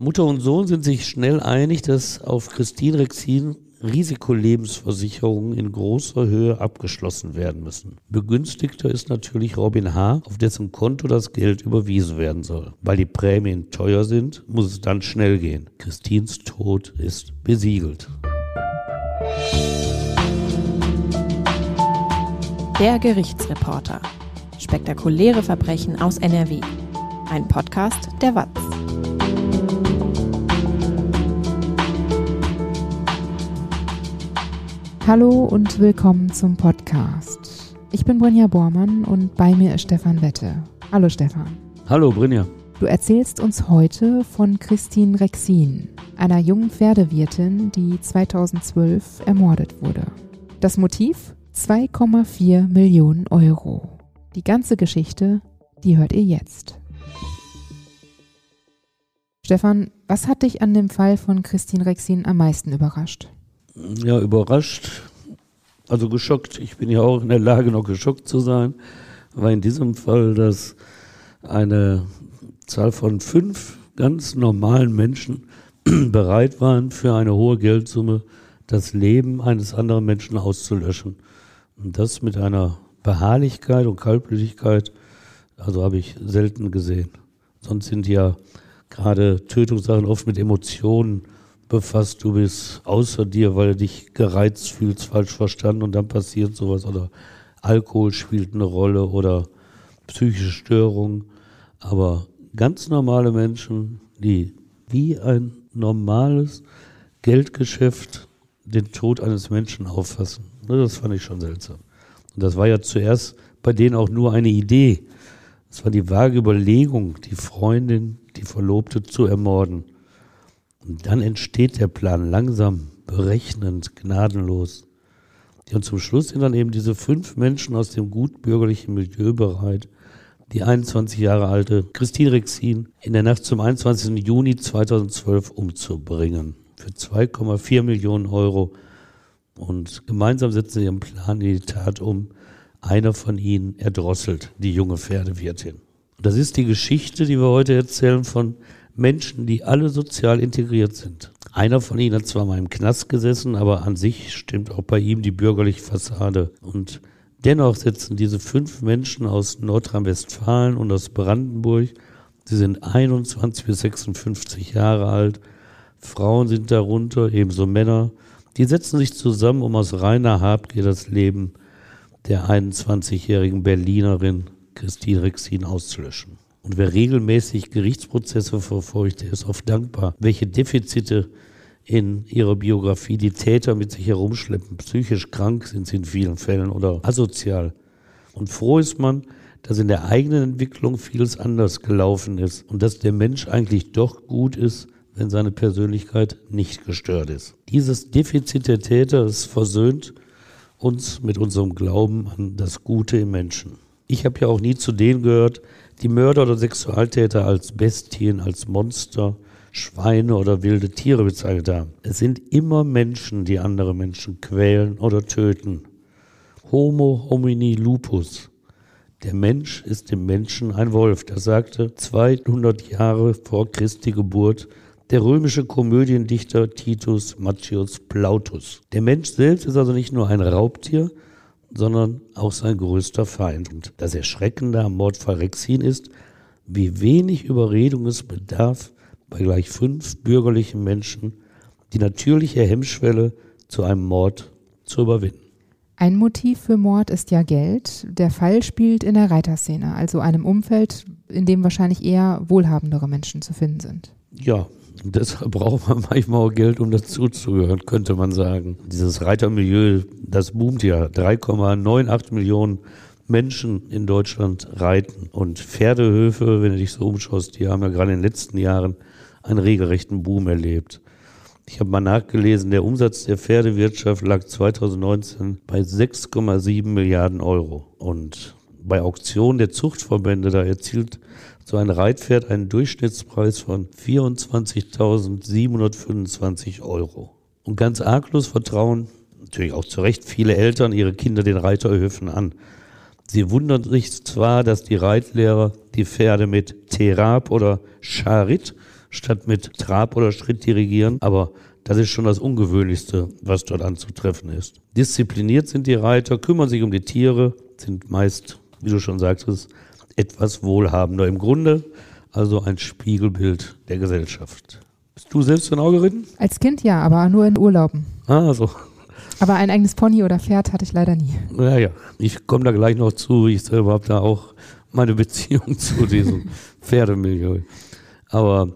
Mutter und Sohn sind sich schnell einig, dass auf Christine Rexin Risikolebensversicherungen in großer Höhe abgeschlossen werden müssen. Begünstigter ist natürlich Robin H., auf dessen Konto das Geld überwiesen werden soll. Weil die Prämien teuer sind, muss es dann schnell gehen. Christins Tod ist besiegelt. Der Gerichtsreporter. Spektakuläre Verbrechen aus NRW. Ein Podcast der WAZ. Hallo und willkommen zum Podcast. Ich bin Brinja Bormann und bei mir ist Stefan Wette. Hallo Stefan. Hallo Brinja. Du erzählst uns heute von Christine Rexin, einer jungen Pferdewirtin, die 2012 ermordet wurde. Das Motiv? 2,4 Millionen Euro. Die ganze Geschichte, die hört ihr jetzt. Stefan, was hat dich an dem Fall von Christine Rexin am meisten überrascht? Ja, überrascht, also geschockt. Ich bin ja auch in der Lage, noch geschockt zu sein, weil in diesem Fall, dass eine Zahl von fünf ganz normalen Menschen bereit waren, für eine hohe Geldsumme das Leben eines anderen Menschen auszulöschen. Und das mit einer Beharrlichkeit und Kaltblütigkeit, also habe ich selten gesehen. Sonst sind ja gerade Tötungssachen oft mit Emotionen befasst, du bist außer dir, weil du dich gereizt fühlst, falsch verstanden und dann passiert sowas oder Alkohol spielt eine Rolle oder psychische Störungen. Aber ganz normale Menschen, die wie ein normales Geldgeschäft den Tod eines Menschen auffassen, ne, das fand ich schon seltsam. Und das war ja zuerst bei denen auch nur eine Idee. Es war die vage Überlegung, die Freundin, die Verlobte zu ermorden. Und dann entsteht der Plan langsam, berechnend, gnadenlos. Und zum Schluss sind dann eben diese fünf Menschen aus dem gutbürgerlichen Milieu bereit, die 21 Jahre alte Christine Rexin in der Nacht zum 21. Juni 2012 umzubringen. Für 2,4 Millionen Euro. Und gemeinsam setzen sie ihren Plan in die Tat um. Einer von ihnen erdrosselt die junge Pferdewirtin. Und das ist die Geschichte, die wir heute erzählen von Menschen, die alle sozial integriert sind. Einer von ihnen hat zwar mal im Knast gesessen, aber an sich stimmt auch bei ihm die bürgerliche Fassade. Und dennoch sitzen diese fünf Menschen aus Nordrhein-Westfalen und aus Brandenburg, sie sind 21 bis 56 Jahre alt, Frauen sind darunter, ebenso Männer, die setzen sich zusammen, um aus reiner Habgier das Leben der 21-jährigen Berlinerin Christine Rexin auszulöschen. Und wer regelmäßig Gerichtsprozesse verfolgt, der ist oft dankbar, welche Defizite in ihrer Biografie die Täter mit sich herumschleppen. Psychisch krank sind sie in vielen Fällen oder asozial. Und froh ist man, dass in der eigenen Entwicklung vieles anders gelaufen ist und dass der Mensch eigentlich doch gut ist, wenn seine Persönlichkeit nicht gestört ist. Dieses Defizit der Täter ist versöhnt uns mit unserem Glauben an das Gute im Menschen. Ich habe ja auch nie zu denen gehört, die Mörder oder Sexualtäter als Bestien, als Monster, Schweine oder wilde Tiere bezeichnet haben. Es sind immer Menschen, die andere Menschen quälen oder töten. Homo homini lupus. Der Mensch ist dem Menschen ein Wolf. Das sagte 200 Jahre vor Christi Geburt der römische Komödiendichter Titus Maccius Plautus. Der Mensch selbst ist also nicht nur ein Raubtier, sondern auch sein größter Feind. Und das Erschreckende am Mordfall Rexin ist, wie wenig Überredung es bedarf, bei gleich fünf bürgerlichen Menschen die natürliche Hemmschwelle zu einem Mord zu überwinden. Ein Motiv für Mord ist ja Geld. Der Fall spielt in der Reiterszene, also einem Umfeld, in dem wahrscheinlich eher wohlhabendere Menschen zu finden sind. Ja, deshalb braucht man manchmal auch Geld, um dazuzugehören, könnte man sagen. Dieses Reitermilieu, das boomt ja. 3,98 Millionen Menschen in Deutschland reiten. Und Pferdehöfe, wenn du dich so umschaust, die haben ja gerade in den letzten Jahren einen regelrechten Boom erlebt. Ich habe mal nachgelesen, der Umsatz der Pferdewirtschaft lag 2019 bei 6,7 Milliarden Euro. Und bei Auktionen der Zuchtverbände, da erzielt so ein Reitpferd einen Durchschnittspreis von 24.725 Euro. Und ganz arglos vertrauen, natürlich auch zu Recht, viele Eltern ihre Kinder den Reiterhöfen an. Sie wundern sich zwar, dass die Reitlehrer die Pferde mit Terab oder Charit, statt mit Trab oder Schritt dirigieren, aber das ist schon das Ungewöhnlichste, was dort anzutreffen ist. Diszipliniert sind die Reiter, kümmern sich um die Tiere, sind meist, wie du schon sagtest, etwas wohlhabender. Im Grunde also ein Spiegelbild der Gesellschaft. Bist du selbst genau geritten? Als Kind ja, aber nur in Urlauben. Ah, so. Aber ein eigenes Pony oder Pferd hatte ich leider nie. Naja, ich komme da gleich noch zu. Ich selber habe da auch meine Beziehung zu diesem Pferdemilieu. Aber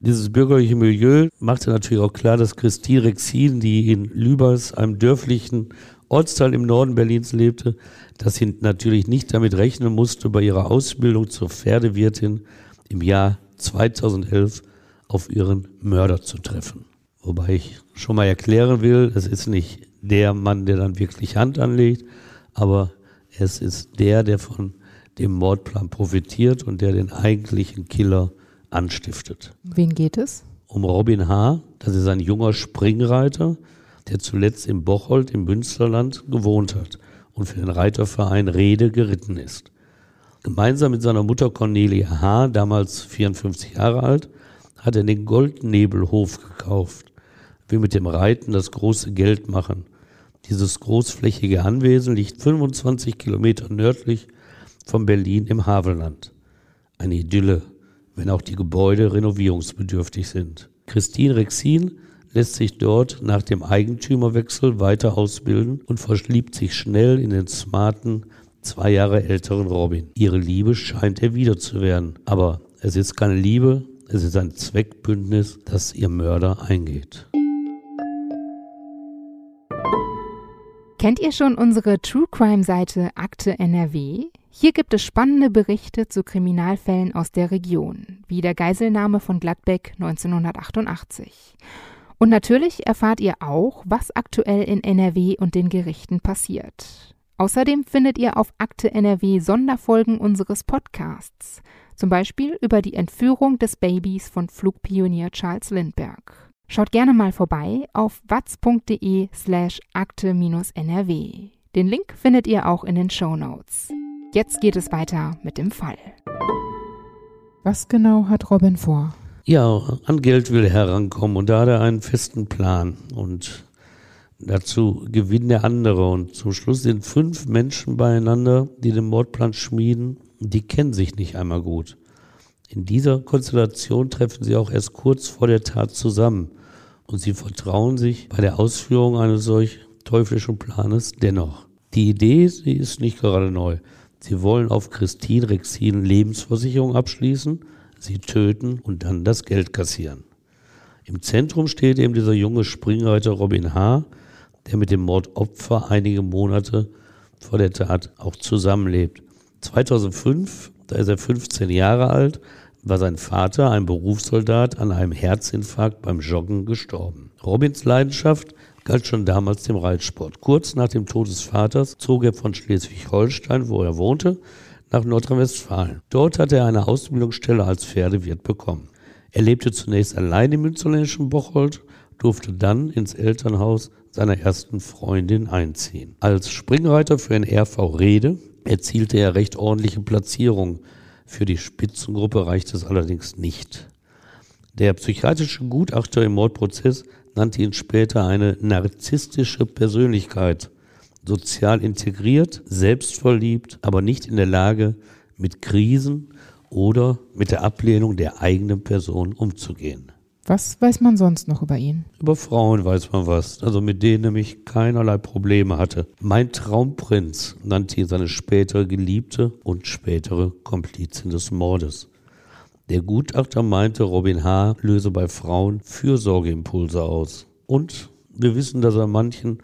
dieses bürgerliche Milieu machte natürlich auch klar, dass Christine Rexin, die in Lübers, einem dörflichen Ortsteil im Norden Berlins lebte, dass sie natürlich nicht damit rechnen musste, bei ihrer Ausbildung zur Pferdewirtin im Jahr 2011 auf ihren Mörder zu treffen. Wobei ich schon mal erklären will, es ist nicht der Mann, der dann wirklich Hand anlegt, aber es ist der, der von dem Mordplan profitiert und der den eigentlichen Killer anstiftet. Wen geht es? Um Robin H., das ist ein junger Springreiter, der zuletzt im Bocholt im Münsterland gewohnt hat und für den Reiterverein Rede geritten ist. Gemeinsam mit seiner Mutter Cornelia H., damals 54 Jahre alt, hat er den Goldnebelhof gekauft, will mit dem Reiten das große Geld machen. Dieses großflächige Anwesen liegt 25 Kilometer nördlich von Berlin im Havelland. Eine Idylle, wenn auch die Gebäude renovierungsbedürftig sind. Christine Rexin lässt sich dort nach dem Eigentümerwechsel weiter ausbilden und verliebt sich schnell in den smarten, zwei Jahre älteren Robin. Ihre Liebe scheint erwidert zu werden, aber es ist keine Liebe, es ist ein Zweckbündnis, das ihr Mörder eingeht. Kennt ihr schon unsere True Crime Seite Akte NRW? Hier gibt es spannende Berichte zu Kriminalfällen aus der Region, wie der Geiselnahme von Gladbeck 1988. Und natürlich erfahrt ihr auch, was aktuell in NRW und den Gerichten passiert. Außerdem findet ihr auf Akte NRW Sonderfolgen unseres Podcasts, zum Beispiel über die Entführung des Babys von Flugpionier Charles Lindbergh. Schaut gerne mal vorbei auf watz.de slash akte-nrw. Den Link findet ihr auch in den Show Notes. Jetzt geht es weiter mit dem Fall. Was genau hat Robin vor? Ja, an Geld will er herankommen und da hat er einen festen Plan und dazu gewinnt der andere und zum Schluss sind fünf Menschen beieinander, die den Mordplan schmieden, die kennen sich nicht einmal gut. In dieser Konstellation treffen sie auch erst kurz vor der Tat zusammen und sie vertrauen sich bei der Ausführung eines solch teuflischen Planes dennoch. Die Idee, sie ist nicht gerade neu. Sie wollen auf Christine Rexin Lebensversicherung abschließen sie töten und dann das Geld kassieren. Im Zentrum steht eben dieser junge Springreiter Robin H., der mit dem Mordopfer einige Monate vor der Tat auch zusammenlebt. 2005, da ist er 15 Jahre alt, war sein Vater, ein Berufssoldat, an einem Herzinfarkt beim Joggen gestorben. Robins Leidenschaft galt schon damals dem Reitsport. Kurz nach dem Tod des Vaters zog er von Schleswig-Holstein, wo er wohnte, nach Nordrhein-Westfalen. Dort hatte er eine Ausbildungsstelle als Pferdewirt bekommen. Er lebte zunächst allein im münsterländischen Bocholt, durfte dann ins Elternhaus seiner ersten Freundin einziehen. Als Springreiter für ein RV Rede erzielte er recht ordentliche Platzierungen. Für die Spitzengruppe reichte es allerdings nicht. Der psychiatrische Gutachter im Mordprozess nannte ihn später eine narzisstische Persönlichkeit sozial integriert, selbstverliebt, aber nicht in der Lage, mit Krisen oder mit der Ablehnung der eigenen Person umzugehen. Was weiß man sonst noch über ihn? Über Frauen weiß man was, also mit denen nämlich keinerlei Probleme hatte. Mein Traumprinz nannte ihn seine spätere Geliebte und spätere Komplizin des Mordes. Der Gutachter meinte, Robin H. löse bei Frauen Fürsorgeimpulse aus. Und wir wissen, dass er manchen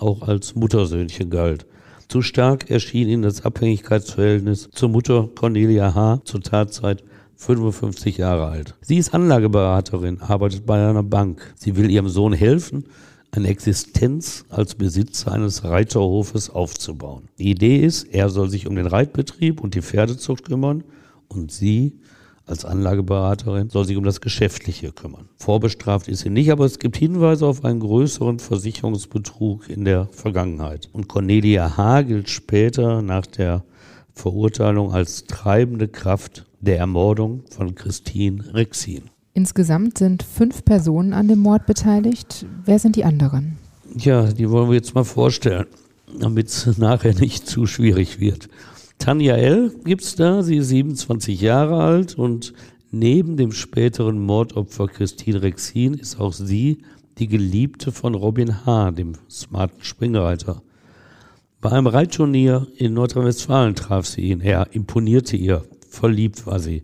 auch als Muttersöhnchen galt. Zu stark erschien ihm das Abhängigkeitsverhältnis zur Mutter Cornelia H. zur Tatzeit 55 Jahre alt. Sie ist Anlageberaterin, arbeitet bei einer Bank. Sie will ihrem Sohn helfen, eine Existenz als Besitzer eines Reiterhofes aufzubauen. Die Idee ist, er soll sich um den Reitbetrieb und die Pferdezucht kümmern und sie als Anlageberaterin soll sich um das Geschäftliche kümmern. Vorbestraft ist sie nicht, aber es gibt Hinweise auf einen größeren Versicherungsbetrug in der Vergangenheit. Und Cornelia H. gilt später nach der Verurteilung als treibende Kraft der Ermordung von Christine Rexin. Insgesamt sind fünf Personen an dem Mord beteiligt. Wer sind die anderen? Ja, die wollen wir jetzt mal vorstellen, damit es nachher nicht zu schwierig wird. Tanja L. gibt's da, sie ist 27 Jahre alt und neben dem späteren Mordopfer Christine Rexin ist auch sie die Geliebte von Robin H., dem smarten Springreiter. Bei einem Reitturnier in Nordrhein-Westfalen traf sie ihn. Er imponierte ihr. Verliebt war sie.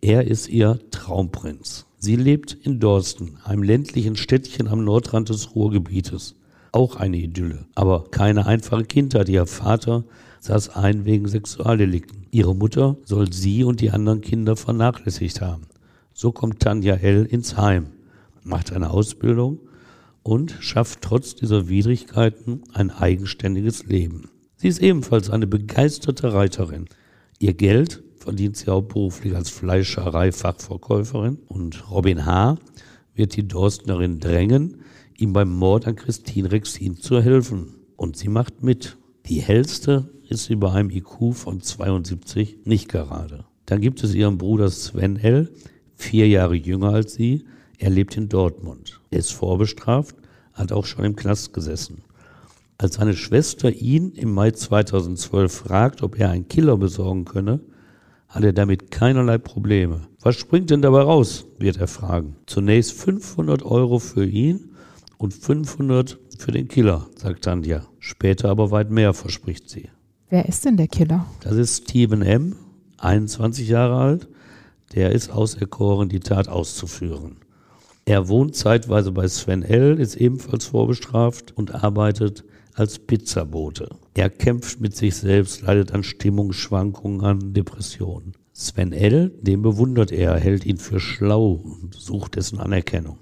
Er ist ihr Traumprinz. Sie lebt in Dorsten, einem ländlichen Städtchen am Nordrand des Ruhrgebietes. Auch eine Idylle, aber keine einfache Kindheit. Ihr Vater saß ein wegen Sexualdelikten. Ihre Mutter soll sie und die anderen Kinder vernachlässigt haben. So kommt Tanja L. ins Heim, macht eine Ausbildung und schafft trotz dieser Widrigkeiten ein eigenständiges Leben. Sie ist ebenfalls eine begeisterte Reiterin. Ihr Geld verdient sie hauptberuflich als Fleischereifachverkäuferin und Robin H. wird die Dorstnerin drängen, ihm beim Mord an Christine Rexin zu helfen. Und sie macht mit. Die hellste ist sie bei einem IQ von 72 nicht gerade. Dann gibt es ihren Bruder Sven L., vier Jahre jünger als sie. Er lebt in Dortmund. Er ist vorbestraft, hat auch schon im Knast gesessen. Als seine Schwester ihn im Mai 2012 fragt, ob er einen Killer besorgen könne, hat er damit keinerlei Probleme. Was springt denn dabei raus, wird er fragen. Zunächst 500 Euro für ihn und 500 für den Killer, sagt Tanja. Später aber weit mehr, verspricht sie. Wer ist denn der Killer? Das ist Steven M., 21 Jahre alt. Der ist auserkoren, die Tat auszuführen. Er wohnt zeitweise bei Sven L., ist ebenfalls vorbestraft und arbeitet als Pizzabote. Er kämpft mit sich selbst, leidet an Stimmungsschwankungen, an Depressionen. Sven L., den bewundert er, hält ihn für schlau und sucht dessen Anerkennung.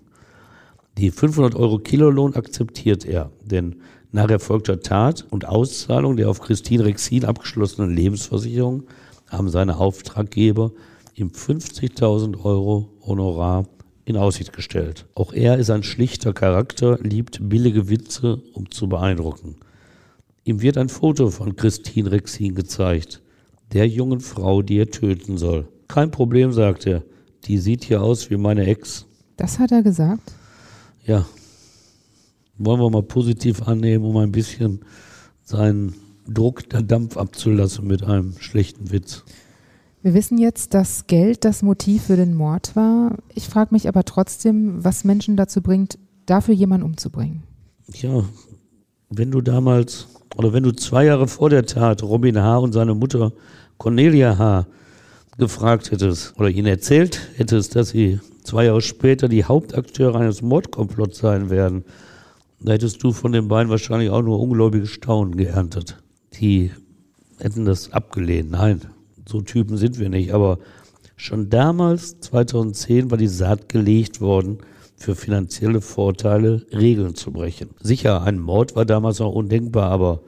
Die 500 Euro Kilolohn akzeptiert er, denn nach erfolgter Tat und Auszahlung der auf Christine Rexin abgeschlossenen Lebensversicherung haben seine Auftraggeber ihm 50.000 Euro Honorar in Aussicht gestellt. Auch er ist ein schlichter Charakter, liebt billige Witze, um zu beeindrucken. Ihm wird ein Foto von Christine Rexin gezeigt, der jungen Frau, die er töten soll. Kein Problem, sagt er. Die sieht hier aus wie meine Ex. Das hat er gesagt? Ja. Wollen wir mal positiv annehmen, um ein bisschen seinen Druck der Dampf abzulassen mit einem schlechten Witz. Wir wissen jetzt, dass Geld das Motiv für den Mord war. Ich frage mich aber trotzdem, was Menschen dazu bringt, dafür jemanden umzubringen. Ja, wenn du damals oder wenn du zwei Jahre vor der Tat Robin H. und seine Mutter Cornelia H. gefragt hättest oder ihnen erzählt hättest, dass sie zwei Jahre später die Hauptakteure eines Mordkomplotts sein werden, da hättest du von den beiden wahrscheinlich auch nur ungläubige Staunen geerntet. Die hätten das abgelehnt. Nein, so Typen sind wir nicht. Aber schon damals, 2010, war die Saat gelegt worden, für finanzielle Vorteile Regeln zu brechen. Sicher, ein Mord war damals noch undenkbar, aber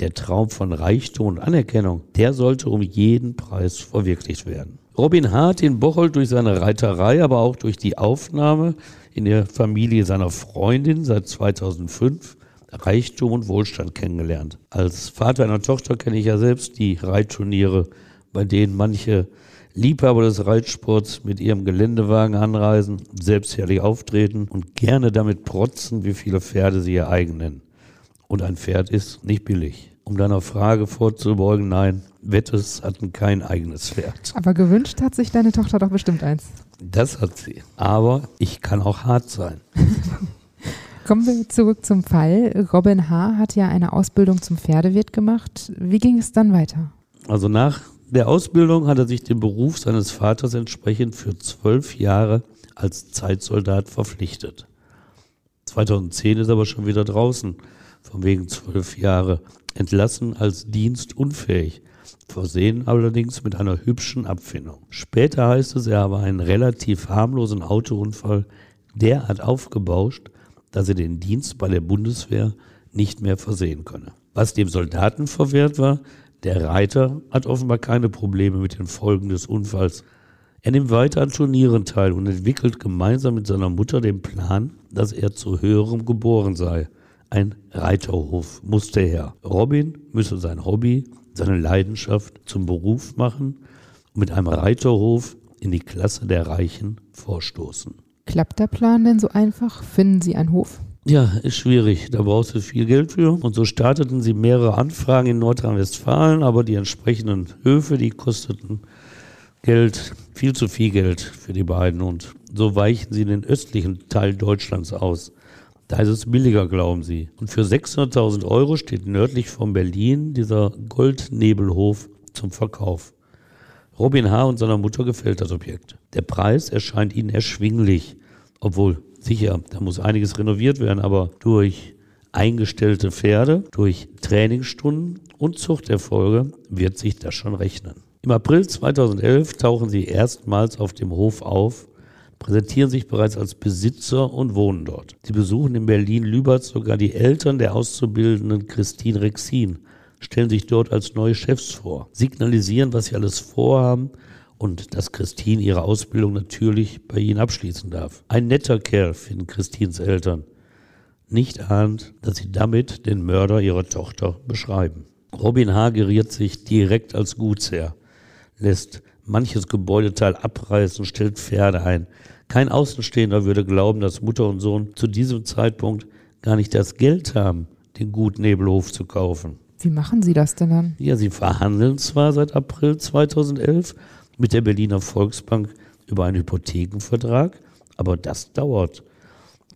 der Traum von Reichtum und Anerkennung, der sollte um jeden Preis verwirklicht werden. Robin Hart in Bocholt durch seine Reiterei, aber auch durch die Aufnahme in der Familie seiner Freundin seit 2005 Reichtum und Wohlstand kennengelernt. Als Vater einer Tochter kenne ich ja selbst die Reitturniere bei denen manche Liebhaber des Reitsports mit ihrem Geländewagen anreisen, selbstherrlich auftreten und gerne damit protzen, wie viele Pferde sie ihr eigen nennen. Und ein Pferd ist nicht billig. Um deiner Frage vorzubeugen, nein, Wettes hatten kein eigenes Pferd. Aber gewünscht hat sich deine Tochter doch bestimmt eins. Das hat sie. Aber ich kann auch hart sein. Kommen wir zurück zum Fall. Robin H. hat ja eine Ausbildung zum Pferdewirt gemacht. Wie ging es dann weiter? Also nach der Ausbildung hat er sich dem Beruf seines Vaters entsprechend für zwölf Jahre als Zeitsoldat verpflichtet. 2010 ist er aber schon wieder draußen, von wegen zwölf Jahre, entlassen als dienstunfähig, versehen allerdings mit einer hübschen Abfindung. Später heißt es, er habe einen relativ harmlosen Autounfall derart aufgebauscht, dass er den Dienst bei der Bundeswehr nicht mehr versehen könne. Was dem Soldaten verwehrt war, der Reiter hat offenbar keine Probleme mit den Folgen des Unfalls. Er nimmt weiter an Turnieren teil und entwickelt gemeinsam mit seiner Mutter den Plan, dass er zu höherem geboren sei. Ein Reiterhof musste her. Robin müsse sein Hobby, seine Leidenschaft zum Beruf machen und mit einem Reiterhof in die Klasse der Reichen vorstoßen. Klappt der Plan denn so einfach? Finden Sie einen Hof? Ja, ist schwierig. Da brauchst du viel Geld für. Und so starteten sie mehrere Anfragen in Nordrhein-Westfalen, aber die entsprechenden Höfe, die kosteten Geld, viel zu viel Geld für die beiden. Und so weichen sie in den östlichen Teil Deutschlands aus. Da ist es billiger, glauben sie. Und für 600.000 Euro steht nördlich von Berlin dieser Goldnebelhof zum Verkauf. Robin H. und seiner Mutter gefällt das Objekt. Der Preis erscheint ihnen erschwinglich, obwohl sicher, da muss einiges renoviert werden, aber durch eingestellte Pferde, durch Trainingsstunden und Zuchterfolge wird sich das schon rechnen. Im April 2011 tauchen sie erstmals auf dem Hof auf, präsentieren sich bereits als Besitzer und wohnen dort. Sie besuchen in Berlin-Lübert sogar die Eltern der Auszubildenden Christine Rexin, stellen sich dort als neue Chefs vor, signalisieren, was sie alles vorhaben und dass Christine ihre Ausbildung natürlich bei ihnen abschließen darf. Ein netter Kerl, finden Christines Eltern. Nicht ahnt, dass sie damit den Mörder ihrer Tochter beschreiben. Robin H. geriert sich direkt als Gutsherr, lässt manches Gebäudeteil abreißen, stellt Pferde ein. Kein Außenstehender würde glauben, dass Mutter und Sohn zu diesem Zeitpunkt gar nicht das Geld haben, den Gutnebelhof zu kaufen. Wie machen Sie das denn dann? Ja, sie verhandeln zwar seit April 2011, mit der Berliner Volksbank über einen Hypothekenvertrag, aber das dauert.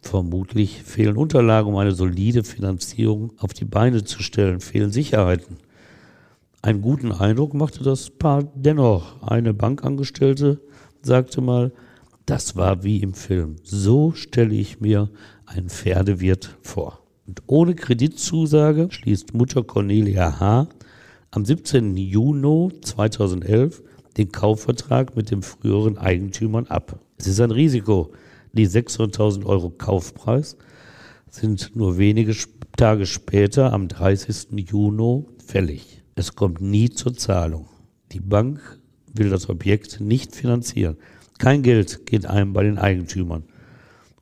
Vermutlich fehlen Unterlagen, um eine solide Finanzierung auf die Beine zu stellen, fehlen Sicherheiten. Einen guten Eindruck machte das Paar dennoch. Eine Bankangestellte sagte mal, das war wie im Film. So stelle ich mir einen Pferdewirt vor. Und ohne Kreditzusage schließt Mutter Cornelia H. am 17. Juni 2011 den Kaufvertrag mit dem früheren Eigentümern ab. Es ist ein Risiko. Die 600.000 Euro Kaufpreis sind nur wenige Tage später, am 30. Juni, fällig. Es kommt nie zur Zahlung. Die Bank will das Objekt nicht finanzieren. Kein Geld geht einem bei den Eigentümern.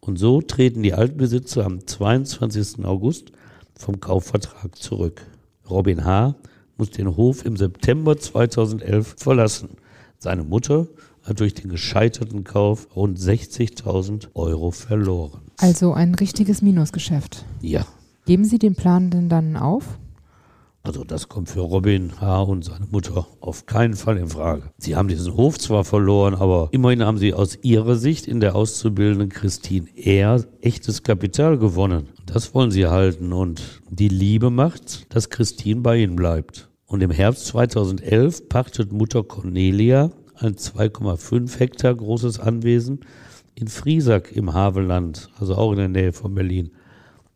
Und so treten die Altbesitzer am 22. August vom Kaufvertrag zurück. Robin H. muss den Hof im September 2011 verlassen. Seine Mutter hat durch den gescheiterten Kauf rund 60.000 Euro verloren. Also ein richtiges Minusgeschäft. Ja. Geben Sie den Plan denn dann auf? Also das kommt für Robin H. und seine Mutter auf keinen Fall in Frage. Sie haben diesen Hof zwar verloren, aber immerhin haben sie aus ihrer Sicht in der auszubildenden Christine eher echtes Kapital gewonnen. Das wollen sie halten und die Liebe macht, dass Christine bei ihnen bleibt. Und im Herbst 2011 pachtet Mutter Cornelia ein 2,5 Hektar großes Anwesen in Friesack im Havelland, also auch in der Nähe von Berlin.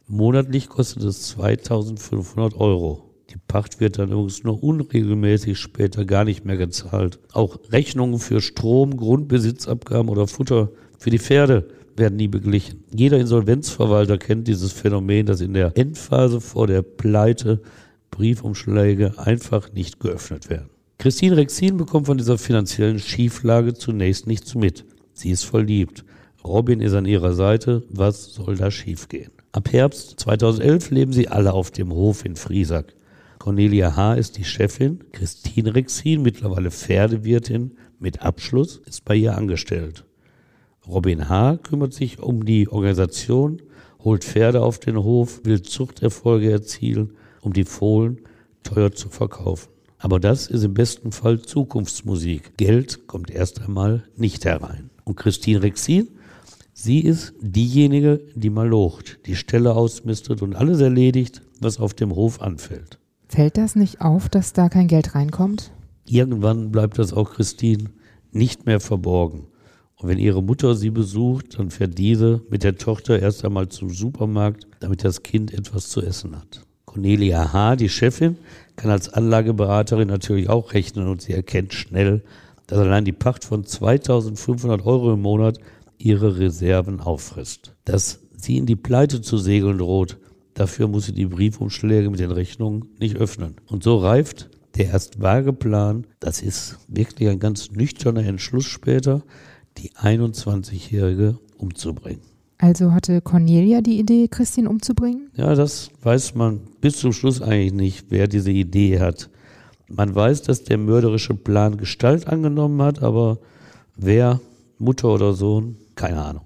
Monatlich kostet es 2500 Euro. Die Pacht wird dann übrigens nur unregelmäßig später gar nicht mehr gezahlt. Auch Rechnungen für Strom, Grundbesitzabgaben oder Futter für die Pferde werden nie beglichen. Jeder Insolvenzverwalter kennt dieses Phänomen, dass in der Endphase vor der Pleite Briefumschläge einfach nicht geöffnet werden. Christine Rexin bekommt von dieser finanziellen Schieflage zunächst nichts mit. Sie ist verliebt. Robin ist an ihrer Seite. Was soll da schiefgehen? Ab Herbst 2011 leben sie alle auf dem Hof in Friesack. Cornelia H. ist die Chefin. Christine Rexin, mittlerweile Pferdewirtin mit Abschluss, ist bei ihr angestellt. Robin H. kümmert sich um die Organisation, holt Pferde auf den Hof, will Zuchterfolge erzielen um die Fohlen teuer zu verkaufen. Aber das ist im besten Fall Zukunftsmusik. Geld kommt erst einmal nicht herein. Und Christine Rexin, sie ist diejenige, die mal locht, die Stelle ausmistet und alles erledigt, was auf dem Hof anfällt. Fällt das nicht auf, dass da kein Geld reinkommt? Irgendwann bleibt das auch Christine nicht mehr verborgen. Und wenn ihre Mutter sie besucht, dann fährt diese mit der Tochter erst einmal zum Supermarkt, damit das Kind etwas zu essen hat. Cornelia H., die Chefin, kann als Anlageberaterin natürlich auch rechnen und sie erkennt schnell, dass allein die Pacht von 2500 Euro im Monat ihre Reserven auffrisst. Dass sie in die Pleite zu segeln droht, dafür muss sie die Briefumschläge mit den Rechnungen nicht öffnen. Und so reift der erst vage Plan, das ist wirklich ein ganz nüchterner Entschluss später, die 21-Jährige umzubringen. Also hatte Cornelia die Idee, Christine umzubringen? Ja, das weiß man bis zum Schluss eigentlich nicht, wer diese Idee hat. Man weiß, dass der mörderische Plan Gestalt angenommen hat, aber Wer, Mutter oder Sohn, keine Ahnung.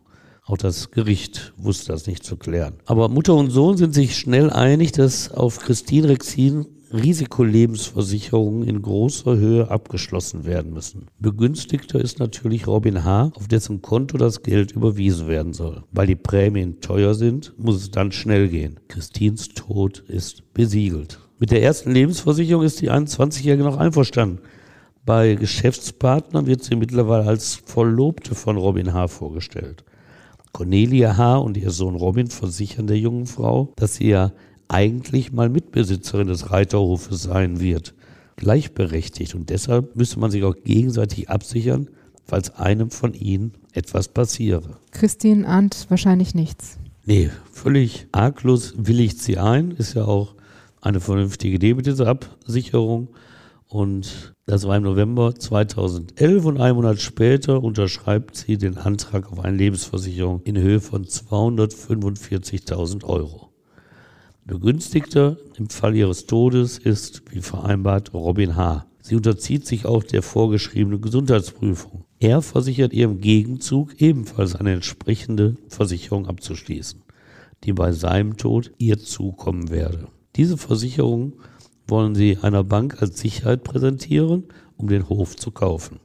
Auch das Gericht wusste das nicht zu klären. Aber Mutter und Sohn sind sich schnell einig, dass auf Christine Rexin Risikolebensversicherungen in großer Höhe abgeschlossen werden müssen. Begünstigter ist natürlich Robin H., auf dessen Konto das Geld überwiesen werden soll. Weil die Prämien teuer sind, muss es dann schnell gehen. Christins Tod ist besiegelt. Mit der ersten Lebensversicherung ist die 21-Jährige noch einverstanden. Bei Geschäftspartnern wird sie mittlerweile als Verlobte von Robin H. vorgestellt. Cornelia H. und ihr Sohn Robin versichern der jungen Frau, dass sie ja eigentlich mal Mitbesitzerin des Reiterhofes sein wird. Gleichberechtigt und deshalb müsste man sich auch gegenseitig absichern, falls einem von ihnen etwas passiere. Christine ahnt wahrscheinlich nichts. Nee, völlig arglos willigt sie ein, ist ja auch eine vernünftige Idee mit dieser Absicherung. Und das war im November 2011 und ein Monat später unterschreibt sie den Antrag auf eine Lebensversicherung in Höhe von 245.000 Euro. Begünstigter im Fall ihres Todes ist, wie vereinbart, Robin H. Sie unterzieht sich auch der vorgeschriebenen Gesundheitsprüfung. Er versichert ihr im Gegenzug ebenfalls eine entsprechende Versicherung abzuschließen, die bei seinem Tod ihr zukommen werde. Diese Versicherung wollen sie einer Bank als Sicherheit präsentieren, um den Hof zu kaufen.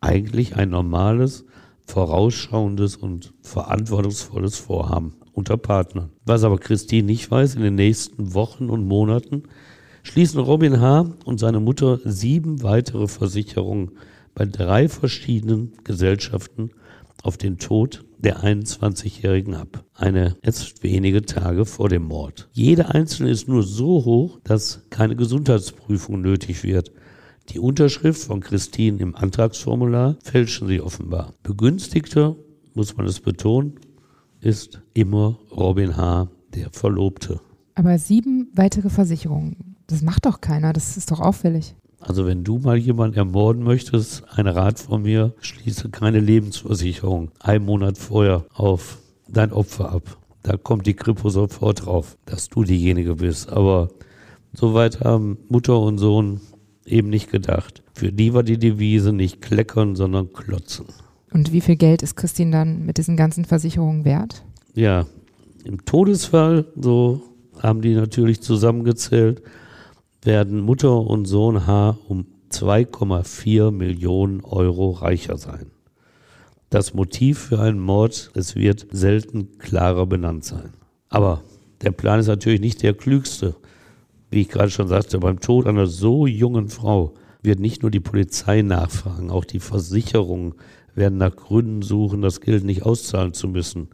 Eigentlich ein normales, vorausschauendes und verantwortungsvolles Vorhaben unter Partnern. Was aber Christine nicht weiß, in den nächsten Wochen und Monaten schließen Robin H. und seine Mutter sieben weitere Versicherungen bei drei verschiedenen Gesellschaften auf den Tod der 21-Jährigen ab. Eine erst wenige Tage vor dem Mord. Jede einzelne ist nur so hoch, dass keine Gesundheitsprüfung nötig wird. Die Unterschrift von Christine im Antragsformular fälschen sie offenbar. Begünstigter, muss man es betonen, ist immer Robin H., der Verlobte. Aber sieben weitere Versicherungen, das macht doch keiner, das ist doch auffällig. Also wenn du mal jemanden ermorden möchtest, ein Rat von mir, schließe keine Lebensversicherung einen Monat vorher auf dein Opfer ab. Da kommt die Kripo sofort drauf, dass du diejenige bist. Aber soweit haben Mutter und Sohn eben nicht gedacht. Für die war die Devise nicht kleckern, sondern klotzen. Und wie viel Geld ist Christine dann mit diesen ganzen Versicherungen wert? Ja, im Todesfall, so haben die natürlich zusammengezählt, werden Mutter und Sohn H um 2,4 Millionen Euro reicher sein. Das Motiv für einen Mord, es wird selten klarer benannt sein. Aber der Plan ist natürlich nicht der klügste. Wie ich gerade schon sagte, beim Tod einer so jungen Frau wird nicht nur die Polizei nachfragen, auch die Versicherung werden nach Gründen suchen, das Geld nicht auszahlen zu müssen.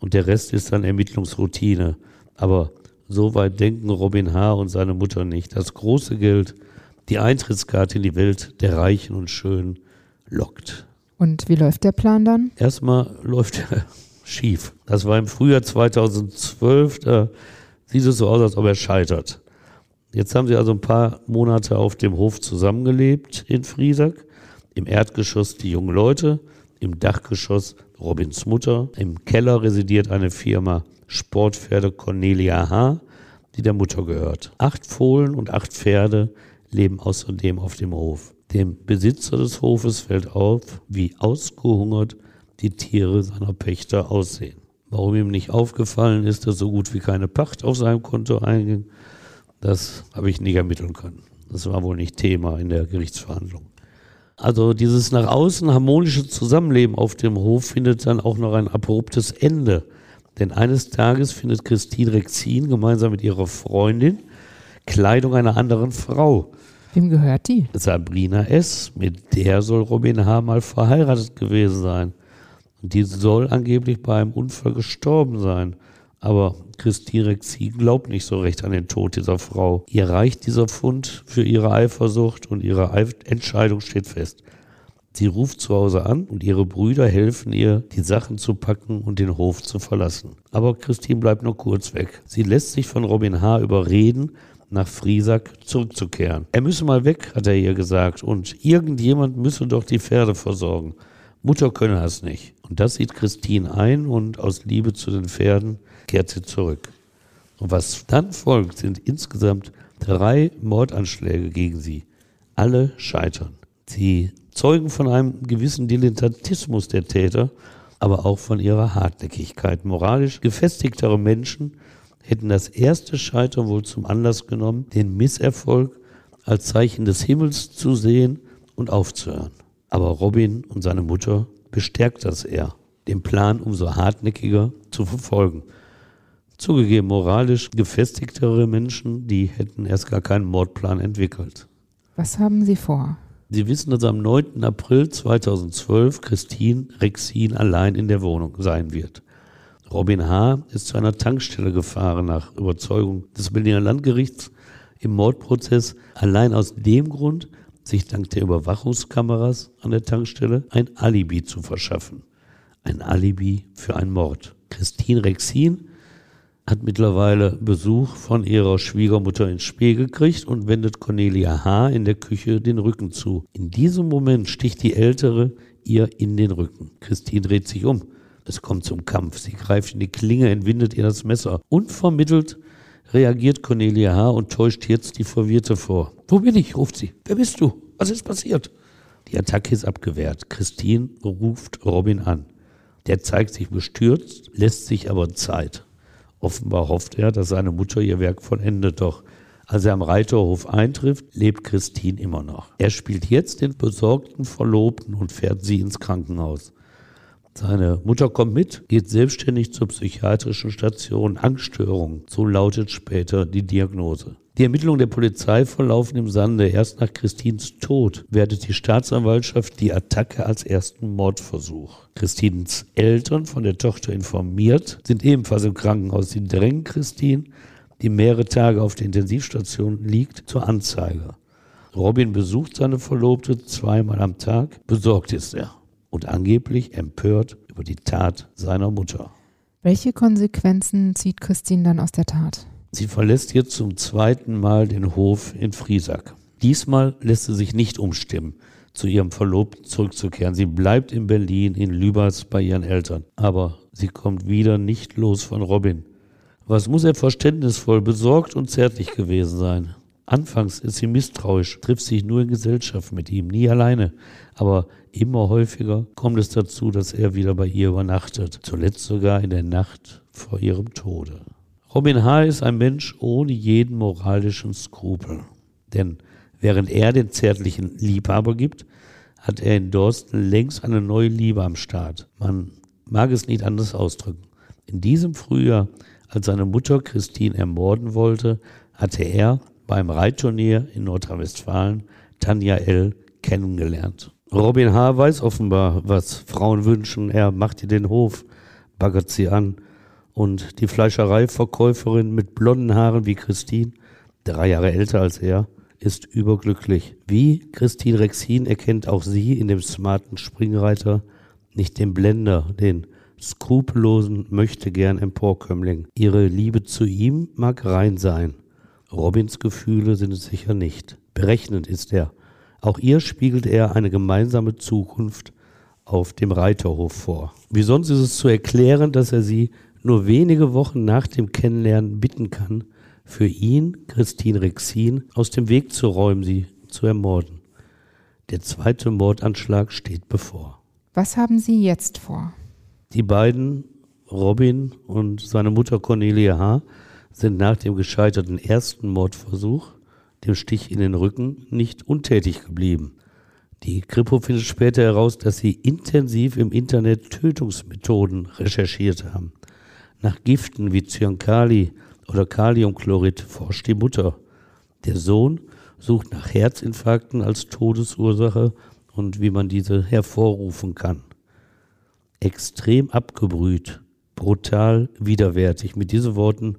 Und der Rest ist dann Ermittlungsroutine. Aber so weit denken Robin H. und seine Mutter nicht. Das große Geld, die Eintrittskarte in die Welt der Reichen und Schönen, lockt. Und wie läuft der Plan dann? Erstmal läuft er schief. Das war im Frühjahr 2012. Da sieht es so aus, als ob er scheitert. Jetzt haben sie also ein paar Monate auf dem Hof zusammengelebt in Friesack. Im Erdgeschoss die jungen Leute, im Dachgeschoss Robins Mutter, im Keller residiert eine Firma Sportpferde Cornelia H., die der Mutter gehört. Acht Fohlen und acht Pferde leben außerdem auf dem Hof. Dem Besitzer des Hofes fällt auf, wie ausgehungert die Tiere seiner Pächter aussehen. Warum ihm nicht aufgefallen ist, dass so gut wie keine Pacht auf seinem Konto einging, das habe ich nicht ermitteln können. Das war wohl nicht Thema in der Gerichtsverhandlung. Also dieses nach außen harmonische Zusammenleben auf dem Hof findet dann auch noch ein abruptes Ende. Denn eines Tages findet Christine Rexin gemeinsam mit ihrer Freundin Kleidung einer anderen Frau. Wem gehört die? Sabrina S., mit der soll Robin H. mal verheiratet gewesen sein. Und die soll angeblich bei einem Unfall gestorben sein. Aber Christine Rexin glaubt nicht so recht an den Tod dieser Frau. Ihr reicht dieser Fund für ihre Eifersucht und ihre Entscheidung steht fest. Sie ruft zu Hause an und ihre Brüder helfen ihr, die Sachen zu packen und den Hof zu verlassen. Aber Christine bleibt nur kurz weg. Sie lässt sich von Robin H. überreden, nach Friesack zurückzukehren. Er müsse mal weg, hat er ihr gesagt, und irgendjemand müsse doch die Pferde versorgen. Mutter könne das nicht. Und das sieht Christine ein und aus Liebe zu den Pferden kehrt sie zurück. Und was dann folgt, sind insgesamt drei Mordanschläge gegen sie. Alle scheitern. Sie zeugen von einem gewissen Dilettantismus der Täter, aber auch von ihrer Hartnäckigkeit. Moralisch gefestigtere Menschen hätten das erste Scheitern wohl zum Anlass genommen, den Misserfolg als Zeichen des Himmels zu sehen und aufzuhören. Aber Robin und seine Mutter bestärkt das eher, den Plan umso hartnäckiger zu verfolgen. Zugegeben, moralisch gefestigtere Menschen, die hätten erst gar keinen Mordplan entwickelt. Was haben Sie vor? Sie wissen, dass am 9. April 2012 Christine Rexin allein in der Wohnung sein wird. Robin H. ist zu einer Tankstelle gefahren nach Überzeugung des Berliner Landgerichts im Mordprozess allein aus dem Grund, sich dank der Überwachungskameras an der Tankstelle ein Alibi zu verschaffen. Ein Alibi für einen Mord. Christine Rexin hat mittlerweile Besuch von ihrer Schwiegermutter ins Spiel gekriegt und wendet Cornelia H. in der Küche den Rücken zu. In diesem Moment sticht die Ältere ihr in den Rücken. Christine dreht sich um. Es kommt zum Kampf. Sie greift in die Klinge, entwindet ihr das Messer. Unvermittelt reagiert Cornelia H. und täuscht jetzt die Verwirrte vor. Wo bin ich? ruft sie. Wer bist du? Was ist passiert? Die Attacke ist abgewehrt. Christine ruft Robin an. Der zeigt sich bestürzt, lässt sich aber Zeit. Offenbar hofft er, dass seine Mutter ihr Werk vollendet, doch als er am Reiterhof eintrifft, lebt Christine immer noch. Er spielt jetzt den besorgten Verlobten und fährt sie ins Krankenhaus. Seine Mutter kommt mit, geht selbstständig zur psychiatrischen Station. Angststörung, so lautet später die Diagnose. Die Ermittlungen der Polizei verlaufen im Sande. Erst nach Christins Tod wertet die Staatsanwaltschaft die Attacke als ersten Mordversuch. Christins Eltern von der Tochter informiert, sind ebenfalls im Krankenhaus. Sie drängen Christine, die mehrere Tage auf der Intensivstation liegt, zur Anzeige. Robin besucht seine Verlobte zweimal am Tag. Besorgt ist er und angeblich empört über die Tat seiner Mutter. Welche Konsequenzen zieht Christine dann aus der Tat? Sie verlässt jetzt zum zweiten Mal den Hof in Friesack. Diesmal lässt sie sich nicht umstimmen, zu ihrem Verlobten zurückzukehren. Sie bleibt in Berlin, in Lübers bei ihren Eltern. Aber sie kommt wieder nicht los von Robin. Was muss er verständnisvoll, besorgt und zärtlich gewesen sein? Anfangs ist sie misstrauisch, trifft sich nur in Gesellschaft mit ihm, nie alleine. Aber immer häufiger kommt es dazu, dass er wieder bei ihr übernachtet, zuletzt sogar in der Nacht vor ihrem Tode. Robin H. ist ein Mensch ohne jeden moralischen Skrupel. Denn während er den zärtlichen Liebhaber gibt, hat er in Dorsten längst eine neue Liebe am Start. Man mag es nicht anders ausdrücken. In diesem Frühjahr, als seine Mutter Christine ermorden wollte, hatte er beim Reitturnier in Nordrhein-Westfalen Tanja L. kennengelernt. Robin H. weiß offenbar, was Frauen wünschen. Er macht ihr den Hof, baggert sie an und die Fleischereiverkäuferin mit blonden Haaren wie Christine, drei Jahre älter als er, ist überglücklich. Wie Christine Rexin erkennt auch sie in dem smarten Springreiter nicht den Blender, den skrupellosen, möchte gern Emporkömmling. Ihre Liebe zu ihm mag rein sein. Robins Gefühle sind es sicher nicht. Berechnend ist er. Auch ihr spiegelt er eine gemeinsame Zukunft auf dem Reiterhof vor. Wie sonst ist es zu erklären, dass er sie nur wenige Wochen nach dem Kennenlernen bitten kann, für ihn, Christine Rexin, aus dem Weg zu räumen, sie zu ermorden. Der zweite Mordanschlag steht bevor. Was haben Sie jetzt vor? Die beiden, Robin und seine Mutter Cornelia H., sind nach dem gescheiterten ersten Mordversuch, dem Stich in den Rücken, nicht untätig geblieben. Die Kripo findet später heraus, dass sie intensiv im Internet Tötungsmethoden recherchiert haben. Nach Giften wie Cyankali oder Kaliumchlorid forscht die Mutter. Der Sohn sucht nach Herzinfarkten als Todesursache und wie man diese hervorrufen kann. Extrem abgebrüht, brutal, widerwärtig. Mit diesen Worten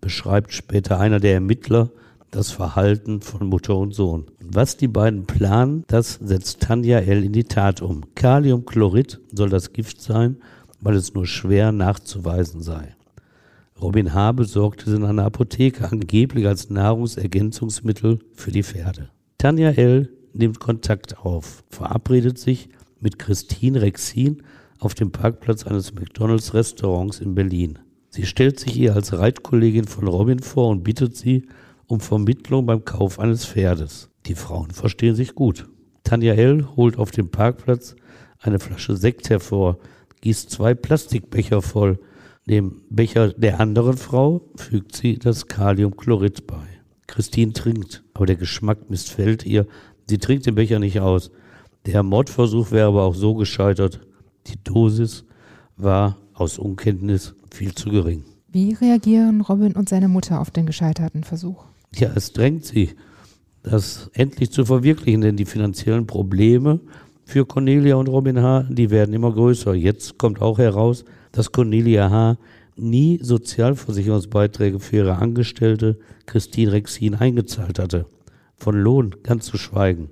beschreibt später einer der Ermittler das Verhalten von Mutter und Sohn. was die beiden planen, das setzt Tanja L. in die Tat um. Kaliumchlorid soll das Gift sein, weil es nur schwer nachzuweisen sei. Robin H. besorgte es in einer Apotheke angeblich als Nahrungsergänzungsmittel für die Pferde. Tanja L. nimmt Kontakt auf, verabredet sich mit Christine Rexin auf dem Parkplatz eines McDonalds Restaurants in Berlin. Sie stellt sich ihr als Reitkollegin von Robin vor und bittet sie um Vermittlung beim Kauf eines Pferdes. Die Frauen verstehen sich gut. Tanja L. holt auf dem Parkplatz eine Flasche Sekt hervor, gießt zwei Plastikbecher voll. Dem Becher der anderen Frau fügt sie das Kaliumchlorid bei. Christine trinkt, aber der Geschmack missfällt ihr. Sie trinkt den Becher nicht aus. Der Mordversuch wäre aber auch so gescheitert. Die Dosis war aus Unkenntnis viel zu gering. Wie reagieren Robin und seine Mutter auf den gescheiterten Versuch? Ja, es drängt sie, das endlich zu verwirklichen, denn die finanziellen Probleme für Cornelia und Robin H., die werden immer größer. Jetzt kommt auch heraus, dass Cornelia H. nie Sozialversicherungsbeiträge für ihre Angestellte Christine Rexin eingezahlt hatte. Von Lohn ganz zu schweigen.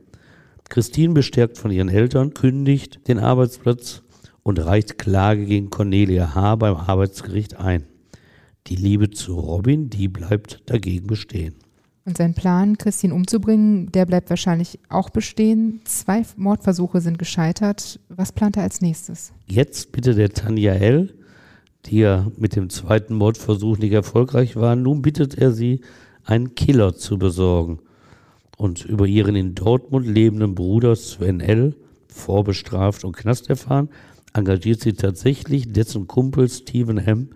Christine, bestärkt von ihren Eltern, kündigt den Arbeitsplatz und reicht Klage gegen Cornelia H. beim Arbeitsgericht ein. Die Liebe zu Robin, die bleibt dagegen bestehen. Und sein Plan, Christine umzubringen, der bleibt wahrscheinlich auch bestehen. Zwei Mordversuche sind gescheitert. Was plant er als nächstes? Jetzt bitte der Tanja L., die ja mit dem zweiten Mordversuch nicht erfolgreich war, nun bittet er sie, einen Killer zu besorgen. Und über ihren in Dortmund lebenden Bruder Sven L., vorbestraft und Knast erfahren, engagiert sie tatsächlich dessen Kumpel Stephen M.,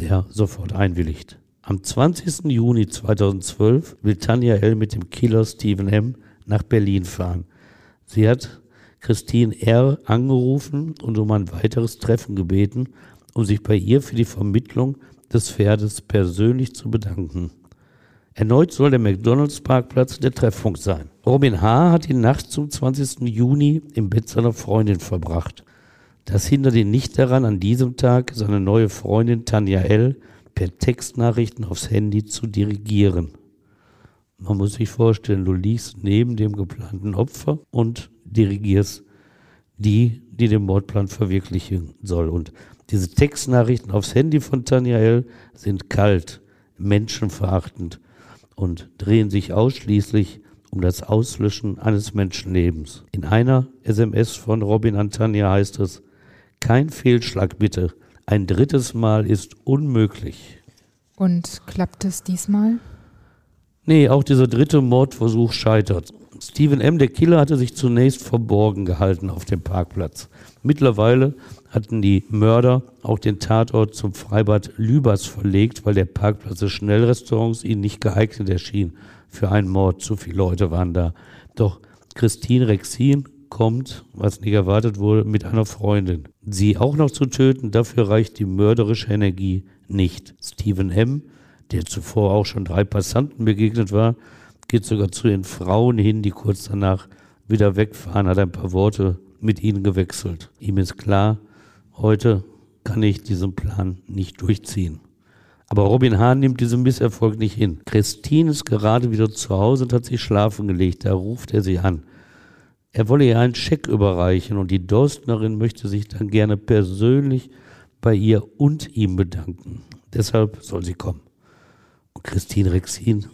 der sofort einwilligt. Am 20. Juni 2012 will Tanja L. mit dem Killer Stephen M. nach Berlin fahren. Sie hat Christine R. angerufen und um ein weiteres Treffen gebeten, um sich bei ihr für die Vermittlung des Pferdes persönlich zu bedanken. Erneut soll der McDonalds-Parkplatz der Treffpunkt sein. Robin H. hat die Nacht zum 20. Juni im Bett seiner Freundin verbracht. Das hindert ihn nicht daran, an diesem Tag seine neue Freundin Tanja L. per Textnachrichten aufs Handy zu dirigieren. Man muss sich vorstellen, du liegst neben dem geplanten Opfer und dirigierst die, die den Mordplan verwirklichen soll. Und diese Textnachrichten aufs Handy von Tanja L. sind kalt, menschenverachtend und drehen sich ausschließlich um das Auslöschen eines Menschenlebens. In einer SMS von Robin Antania heißt es, kein Fehlschlag bitte. Ein drittes Mal ist unmöglich. Und klappt es diesmal? Nee, auch dieser dritte Mordversuch scheitert. Stephen M., der Killer, hatte sich zunächst verborgen gehalten auf dem Parkplatz. Mittlerweile hatten die Mörder auch den Tatort zum Freibad Lübers verlegt, weil der Parkplatz des Schnellrestaurants ihnen nicht geeignet erschien für einen Mord. Zu viele Leute waren da. Doch Christine Rexin kommt, was nicht erwartet wurde, mit einer Freundin. Sie auch noch zu töten, dafür reicht die mörderische Energie nicht. Stephen M., der zuvor auch schon drei Passanten begegnet war, geht sogar zu den Frauen hin, die kurz danach wieder wegfahren, hat ein paar Worte mit ihnen gewechselt. Ihm ist klar, heute kann ich diesen Plan nicht durchziehen. Aber Robin Hahn nimmt diesen Misserfolg nicht hin. Christine ist gerade wieder zu Hause und hat sich schlafen gelegt. Da ruft er sie an. Er wolle ihr einen Scheck überreichen und die Dorstnerin möchte sich dann gerne persönlich bei ihr und ihm bedanken. Deshalb soll sie kommen. Und Christine Rexin,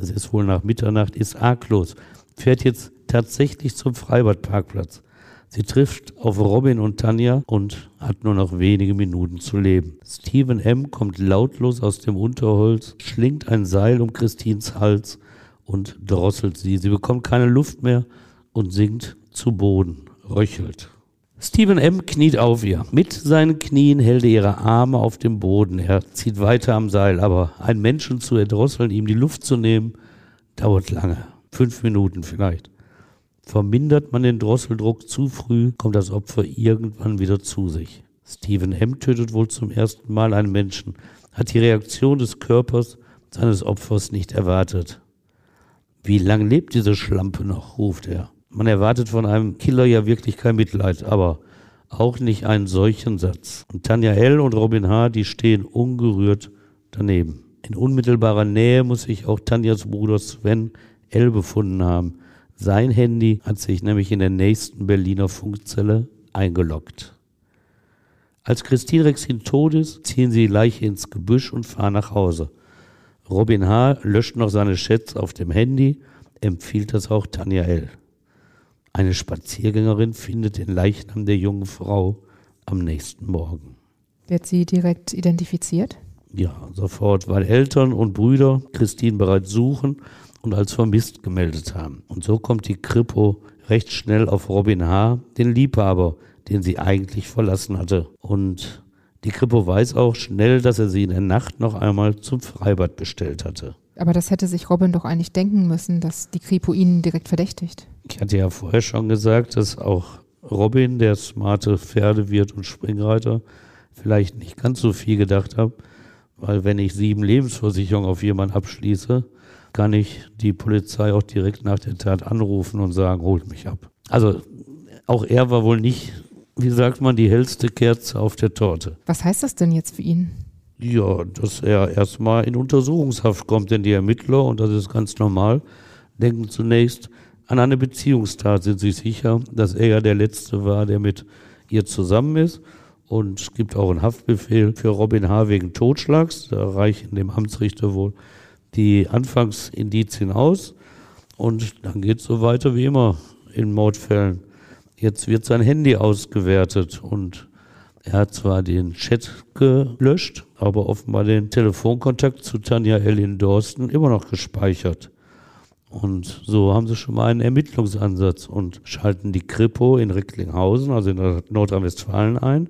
es ist wohl nach Mitternacht, ist arglos, fährt jetzt tatsächlich zum Freibadparkplatz. Sie trifft auf Robin und Tanja und hat nur noch wenige Minuten zu leben. Stephen M. kommt lautlos aus dem Unterholz, schlingt ein Seil um Christins Hals und drosselt sie. Sie bekommt keine Luft mehr und sinkt zu Boden, röchelt. Stephen M. kniet auf ihr. Mit seinen Knien hält er ihre Arme auf dem Boden. Er zieht weiter am Seil, aber einen Menschen zu erdrosseln, ihm die Luft zu nehmen, dauert lange. Fünf Minuten vielleicht. Vermindert man den Drosseldruck zu früh, kommt das Opfer irgendwann wieder zu sich. Stephen M. tötet wohl zum ersten Mal einen Menschen, hat die Reaktion des Körpers seines Opfers nicht erwartet. Wie lang lebt diese Schlampe noch? ruft er. Man erwartet von einem Killer ja wirklich kein Mitleid, aber auch nicht einen solchen Satz. Und Tanja L. und Robin H., die stehen ungerührt daneben. In unmittelbarer Nähe muss sich auch Tanjas Bruder Sven L. befunden haben. Sein Handy hat sich nämlich in der nächsten Berliner Funkzelle eingeloggt. Als Christine Rexin tot ist, ziehen sie die Leiche ins Gebüsch und fahren nach Hause. Robin H. löscht noch seine Chats auf dem Handy, empfiehlt das auch Tanja L. Eine Spaziergängerin findet den Leichnam der jungen Frau am nächsten Morgen. Wird sie direkt identifiziert? Ja, sofort, weil Eltern und Brüder Christine bereits suchen und als vermisst gemeldet haben. Und so kommt die Kripo recht schnell auf Robin H., den Liebhaber, den sie eigentlich verlassen hatte. Und die Kripo weiß auch schnell, dass er sie in der Nacht noch einmal zum Freibad bestellt hatte. Aber das hätte sich Robin doch eigentlich denken müssen, dass die Kripo ihn direkt verdächtigt. Ich hatte ja vorher schon gesagt, dass auch Robin, der smarte Pferdewirt und Springreiter, vielleicht nicht ganz so viel gedacht hat, weil wenn ich sieben Lebensversicherungen auf jemanden abschließe, kann ich die Polizei auch direkt nach der Tat anrufen und sagen, holt mich ab. Also auch er war wohl nicht, wie sagt man, die hellste Kerze auf der Torte. Was heißt das denn jetzt für ihn? Ja, dass er erstmal in Untersuchungshaft kommt, denn die Ermittler, und das ist ganz normal, denken zunächst an eine Beziehungstat, sind sich sicher, dass er ja der Letzte war, der mit ihr zusammen ist. Und es gibt auch einen Haftbefehl für Robin H. wegen Totschlags. Da reichen dem Amtsrichter wohl die Anfangsindizien aus. Und dann geht es so weiter wie immer in Mordfällen. Jetzt wird sein Handy ausgewertet und er hat zwar den Chat gelöscht, aber offenbar den Telefonkontakt zu Tanja in Dorsten immer noch gespeichert. Und so haben sie schon mal einen Ermittlungsansatz und schalten die Kripo in Recklinghausen, also in Nordrhein-Westfalen ein.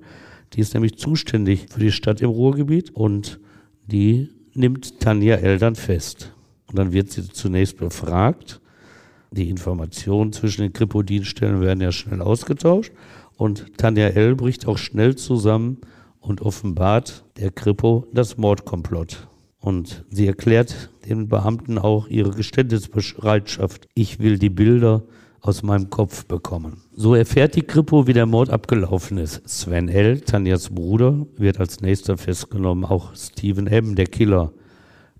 Die ist nämlich zuständig für die Stadt im Ruhrgebiet und die nimmt Tanja L. dann fest. Und dann wird sie zunächst befragt. Die Informationen zwischen den Kripo-Dienststellen werden ja schnell ausgetauscht. Und Tanja L. bricht auch schnell zusammen und offenbart der Kripo das Mordkomplott. Und sie erklärt den Beamten auch ihre Geständnisbereitschaft. Ich will die Bilder aus meinem Kopf bekommen. So erfährt die Kripo, wie der Mord abgelaufen ist. Sven L., Tanjas Bruder, wird als nächster festgenommen, auch Steven M., der Killer.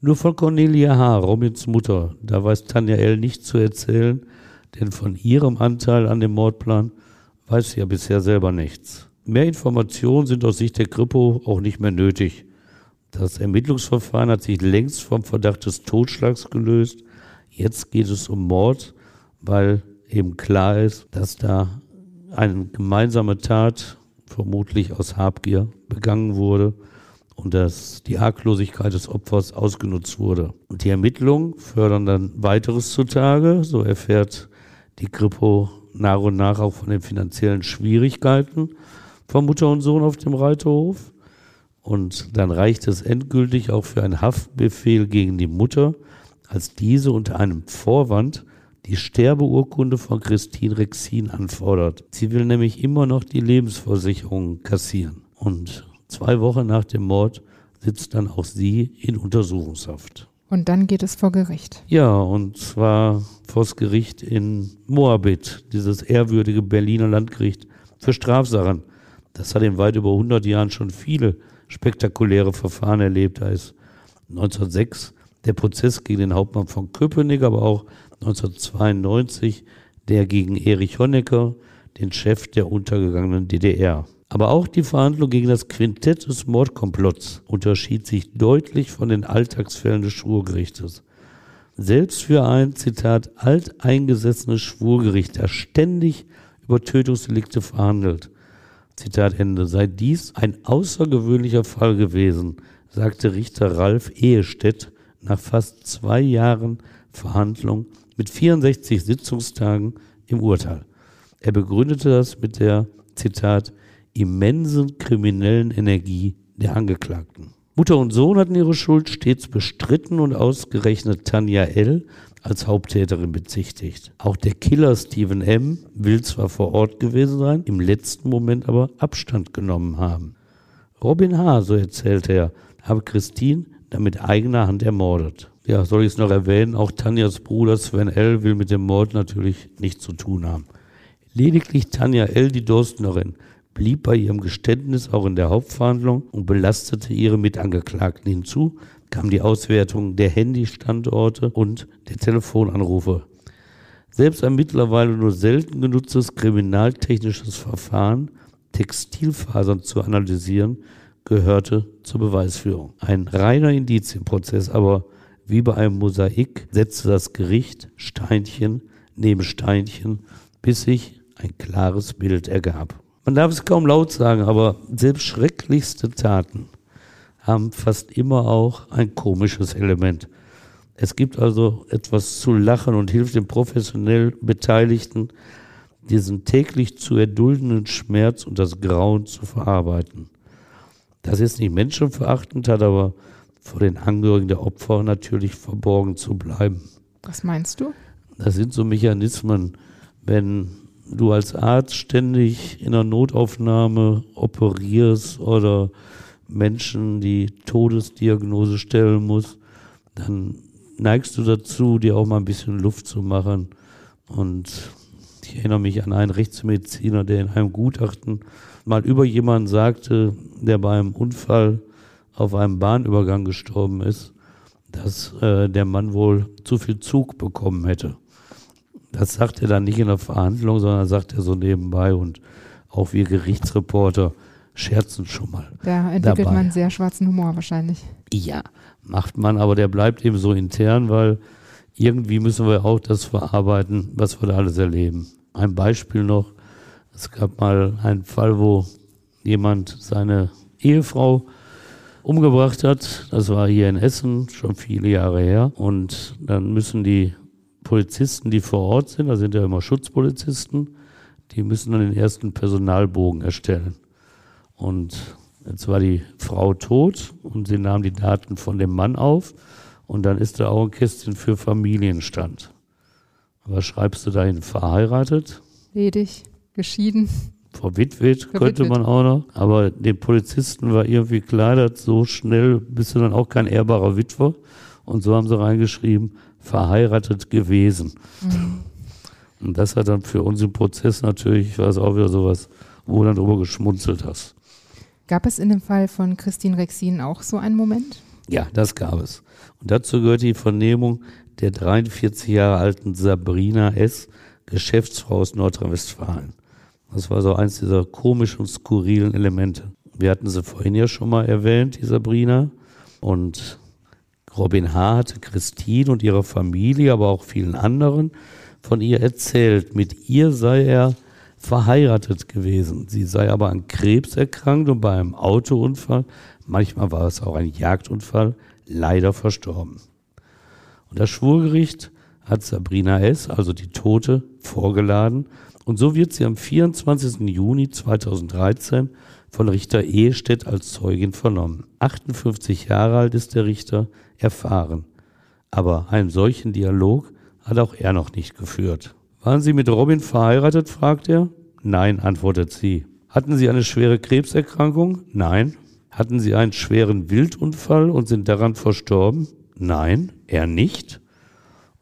Nur von Cornelia H., Robins Mutter, da weiß Tanja L. nicht zu erzählen, denn von ihrem Anteil an dem Mordplan weiß sie ja bisher selber nichts. Mehr Informationen sind aus Sicht der Kripo auch nicht mehr nötig. Das Ermittlungsverfahren hat sich längst vom Verdacht des Totschlags gelöst. Jetzt geht es um Mord, weil eben klar ist, dass da eine gemeinsame Tat, vermutlich aus Habgier, begangen wurde und dass die Arglosigkeit des Opfers ausgenutzt wurde. Und die Ermittlungen fördern dann weiteres zutage. So erfährt die Kripo nach und nach auch von den finanziellen Schwierigkeiten von Mutter und Sohn auf dem Reiterhof. Und dann reicht es endgültig auch für einen Haftbefehl gegen die Mutter, als diese unter einem Vorwand die Sterbeurkunde von Christine Rexin anfordert. Sie will nämlich immer noch die Lebensversicherung kassieren. Und zwei Wochen nach dem Mord sitzt dann auch sie in Untersuchungshaft. Und dann geht es vor Gericht. Ja, und zwar vor das Gericht in Moabit, dieses ehrwürdige Berliner Landgericht für Strafsachen. Das hat in weit über 100 Jahren schon viele spektakuläre Verfahren erlebt. Da ist 1906 der Prozess gegen den Hauptmann von Köpenick, aber auch 1992 der gegen Erich Honecker, den Chef der untergegangenen DDR. Aber auch die Verhandlung gegen das Quintett des Mordkomplotts unterschied sich deutlich von den Alltagsfällen des Schwurgerichtes. Selbst für ein, Zitat, alteingesessenes Schwurgericht, das ständig über Tötungsdelikte verhandelt, Zitat Ende, sei dies ein außergewöhnlicher Fall gewesen, sagte Richter Ralf Ehestedt nach fast zwei Jahren Verhandlung mit 64 Sitzungstagen im Urteil. Er begründete das mit der, Zitat, immensen kriminellen Energie der Angeklagten. Mutter und Sohn hatten ihre Schuld stets bestritten und ausgerechnet Tanja L. als Haupttäterin bezichtigt. Auch der Killer Stephen M. will zwar vor Ort gewesen sein, im letzten Moment aber Abstand genommen haben. Robin H., so erzählte er, habe Christine dann mit eigener Hand ermordet. Ja, soll ich es noch erwähnen, auch Tanjas Bruder Sven L. will mit dem Mord natürlich nichts zu tun haben. Lediglich Tanja L., die Dorstnerin, blieb bei ihrem Geständnis auch in der Hauptverhandlung und belastete ihre Mitangeklagten. Hinzu kam die Auswertung der Handystandorte und der Telefonanrufe. Selbst ein mittlerweile nur selten genutztes kriminaltechnisches Verfahren, Textilfasern zu analysieren, gehörte zur Beweisführung. Ein reiner Indizienprozess, aber wie bei einem Mosaik setzte das Gericht Steinchen neben Steinchen, bis sich ein klares Bild ergab. Man darf es kaum laut sagen, aber selbst schrecklichste Taten haben fast immer auch ein komisches Element. Es gibt also etwas zu lachen und hilft den professionell Beteiligten, diesen täglich zu erduldenden Schmerz und das Grauen zu verarbeiten. Das ist nicht menschenverachtend, hat aber vor den Angehörigen der Opfer natürlich verborgen zu bleiben. Was meinst du? Das sind so Mechanismen, wenn du als Arzt ständig in einer Notaufnahme operierst oder Menschen die Todesdiagnose stellen musst, dann neigst du dazu, dir auch mal ein bisschen Luft zu machen. Und ich erinnere mich an einen Rechtsmediziner, der in einem Gutachten mal über jemanden sagte, der bei einem Unfall auf einem Bahnübergang gestorben ist, dass äh, der Mann wohl zu viel Zug bekommen hätte. Das sagt er dann nicht in der Verhandlung, sondern sagt er so nebenbei und auch wir Gerichtsreporter scherzen schon mal. Da entwickelt dabei. man sehr schwarzen Humor wahrscheinlich. Ja, macht man, aber der bleibt eben so intern, weil irgendwie müssen wir auch das verarbeiten, was wir da alles erleben. Ein Beispiel noch, es gab mal einen Fall, wo jemand seine Ehefrau umgebracht hat. Das war hier in Essen, schon viele Jahre her. Und dann müssen die Polizisten, die vor Ort sind, da sind ja immer Schutzpolizisten, die müssen dann den ersten Personalbogen erstellen. Und jetzt war die Frau tot und sie nahm die Daten von dem Mann auf und dann ist da auch ein Kästchen für Familienstand. Was schreibst du dahin? Verheiratet? Ledig, geschieden. Verwitwet könnte man auch noch. Aber den Polizisten war irgendwie klar, dass so schnell bist du dann auch kein ehrbarer Witwer. Und so haben sie reingeschrieben, verheiratet gewesen. Und das hat dann für uns im Prozess natürlich, war es auch wieder sowas, wo du dann drüber geschmunzelt hast. Gab es in dem Fall von Christine Rexin auch so einen Moment? Ja, das gab es. Und dazu gehört die Vernehmung der 43 Jahre alten Sabrina S., Geschäftsfrau aus Nordrhein-Westfalen. Das war so eins dieser komischen skurrilen Elemente. Wir hatten sie vorhin ja schon mal erwähnt, die Sabrina. Und Robin H. hatte Christine und ihrer Familie, aber auch vielen anderen von ihr erzählt. Mit ihr sei er verheiratet gewesen. Sie sei aber an Krebs erkrankt und bei einem Autounfall, manchmal war es auch ein Jagdunfall, leider verstorben. Und das Schwurgericht hat Sabrina S., also die Tote, vorgeladen. Und so wird sie am 24. Juni 2013 von Richter Ehestedt als Zeugin vernommen. 58 Jahre alt ist der Richter, erfahren. Aber einen solchen Dialog hat auch er noch nicht geführt. Waren Sie mit Robin verheiratet? fragt er. Nein, antwortet sie. Hatten Sie eine schwere Krebserkrankung? Nein. Hatten Sie einen schweren Wildunfall und sind daran verstorben? Nein, er nicht.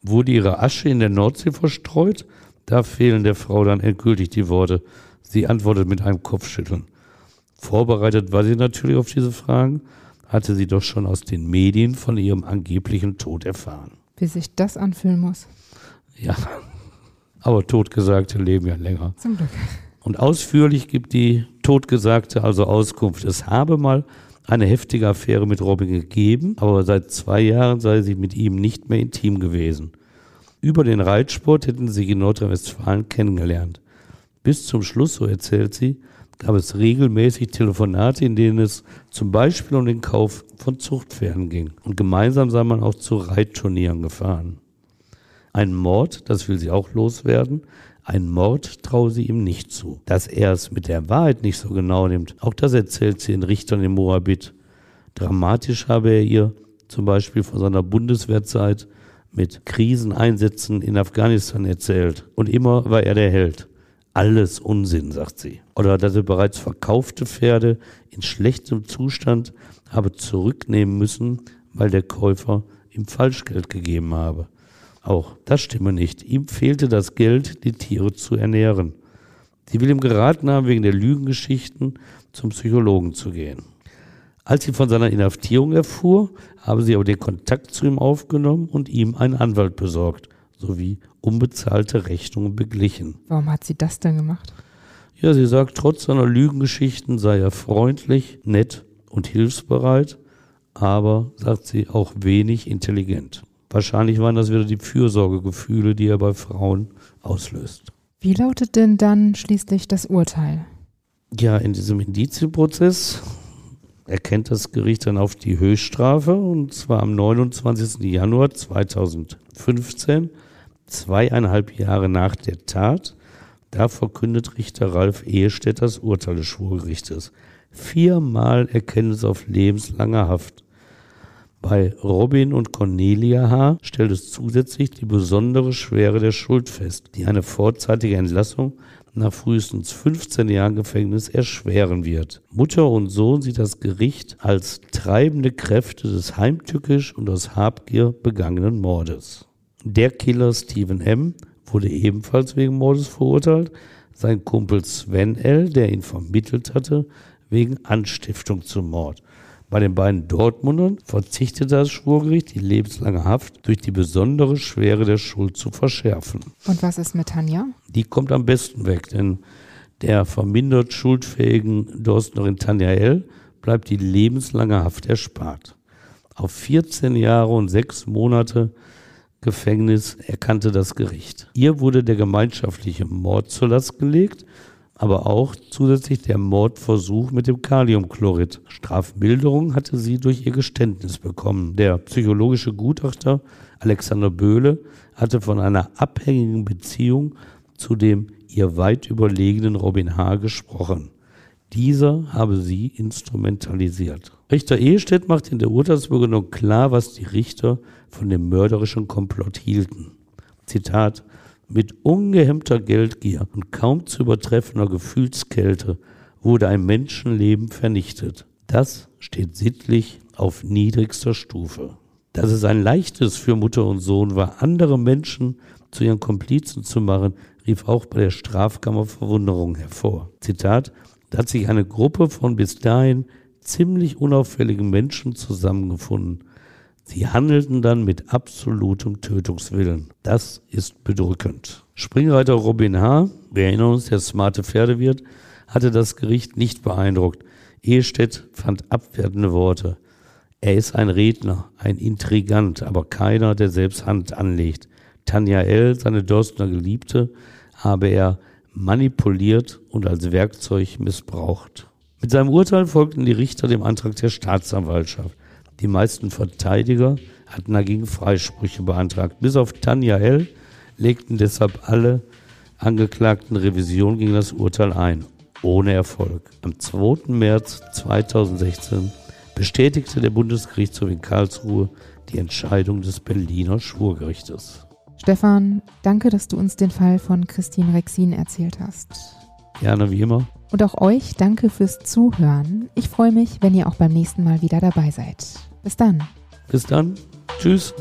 Wurde Ihre Asche in der Nordsee verstreut? Da fehlen der Frau dann endgültig die Worte. Sie antwortet mit einem Kopfschütteln. Vorbereitet war sie natürlich auf diese Fragen, hatte sie doch schon aus den Medien von ihrem angeblichen Tod erfahren. Wie sich das anfühlen muss. Ja, aber Totgesagte leben ja länger. Zum Glück. Und ausführlich gibt die Totgesagte also Auskunft. Es habe mal eine heftige Affäre mit Robin gegeben, aber seit zwei Jahren sei sie mit ihm nicht mehr intim gewesen. Über den Reitsport hätten sie sich in Nordrhein-Westfalen kennengelernt. Bis zum Schluss, so erzählt sie, gab es regelmäßig Telefonate, in denen es zum Beispiel um den Kauf von Zuchtpferden ging. Und gemeinsam sei man auch zu Reitturnieren gefahren. Ein Mord, das will sie auch loswerden. Ein Mord traue sie ihm nicht zu. Dass er es mit der Wahrheit nicht so genau nimmt, auch das erzählt sie in Richtern im Moabit. Dramatisch habe er ihr zum Beispiel von seiner Bundeswehrzeit mit Kriseneinsätzen in Afghanistan erzählt. Und immer war er der Held. Alles Unsinn, sagt sie. Oder dass er bereits verkaufte Pferde in schlechtem Zustand habe zurücknehmen müssen, weil der Käufer ihm Falschgeld gegeben habe. Auch das stimme nicht. Ihm fehlte das Geld, die Tiere zu ernähren. Sie will ihm geraten haben, wegen der Lügengeschichten zum Psychologen zu gehen. Als sie von seiner Inhaftierung erfuhr, habe sie aber den Kontakt zu ihm aufgenommen und ihm einen Anwalt besorgt, sowie unbezahlte Rechnungen beglichen. Warum hat sie das denn gemacht? Ja, sie sagt, trotz seiner Lügengeschichten sei er freundlich, nett und hilfsbereit, aber, sagt sie, auch wenig intelligent. Wahrscheinlich waren das wieder die Fürsorgegefühle, die er bei Frauen auslöst. Wie lautet denn dann schließlich das Urteil? Ja, in diesem Indizienprozess erkennt das Gericht dann auf die Höchststrafe und zwar am 29. Januar 2015, zweieinhalb Jahre nach der Tat. Da verkündet Richter Ralf Ehestedt das Urteil des Schwurgerichtes. Viermal Erkenntnis auf lebenslange Haft. Bei Robin und Cornelia H. stellt es zusätzlich die besondere Schwere der Schuld fest, die eine vorzeitige Entlassung nach frühestens 15 Jahren Gefängnis erschweren wird. Mutter und Sohn sieht das Gericht als treibende Kräfte des heimtückisch und aus Habgier begangenen Mordes. Der Killer Stephen M. wurde ebenfalls wegen Mordes verurteilt. Sein Kumpel Sven L., der ihn vermittelt hatte, wegen Anstiftung zum Mord. Bei den beiden Dortmundern verzichtete das Schwurgericht, die lebenslange Haft durch die besondere Schwere der Schuld zu verschärfen. Und was ist mit Tanja? Die kommt am besten weg, denn der vermindert schuldfähigen Dorstnerin Tanja L. bleibt die lebenslange Haft erspart. Auf 14 Jahre und sechs Monate Gefängnis erkannte das Gericht. Ihr wurde der gemeinschaftliche Mord zur Last gelegt aber auch zusätzlich der Mordversuch mit dem Kaliumchlorid. Strafmilderung hatte sie durch ihr Geständnis bekommen. Der psychologische Gutachter Alexander Böhle hatte von einer abhängigen Beziehung zu dem ihr weit überlegenen Robin H. gesprochen. Dieser habe sie instrumentalisiert. Richter Ehestedt macht in der Urteilsbegründung klar, was die Richter von dem mörderischen Komplott hielten. Zitat mit ungehemmter Geldgier und kaum zu übertreffender Gefühlskälte wurde ein Menschenleben vernichtet. Das steht sittlich auf niedrigster Stufe. Dass es ein leichtes für Mutter und Sohn war, andere Menschen zu ihren Komplizen zu machen, rief auch bei der Strafkammer Verwunderung hervor. Zitat, da hat sich eine Gruppe von bis dahin ziemlich unauffälligen Menschen zusammengefunden Sie handelten dann mit absolutem Tötungswillen. Das ist bedrückend. Springreiter Robin H., wir erinnern uns, der smarte Pferdewirt, hatte das Gericht nicht beeindruckt. Ehestedt fand abwertende Worte. Er ist ein Redner, ein Intrigant, aber keiner, der selbst Hand anlegt. Tanja L., seine Dorstner Geliebte, habe er manipuliert und als Werkzeug missbraucht. Mit seinem Urteil folgten die Richter dem Antrag der Staatsanwaltschaft. Die meisten Verteidiger hatten dagegen Freisprüche beantragt. Bis auf Tanja L. legten deshalb alle Angeklagten Revision gegen das Urteil ein, ohne Erfolg. Am 2. März 2016 bestätigte der Bundesgerichtshof in Karlsruhe die Entscheidung des Berliner Schwurgerichtes. Stefan, danke, dass du uns den Fall von Christine Rexin erzählt hast. Gerne wie immer. Und auch euch danke fürs Zuhören. Ich freue mich, wenn ihr auch beim nächsten Mal wieder dabei seid. Bis dann. Bis dann. Tschüss.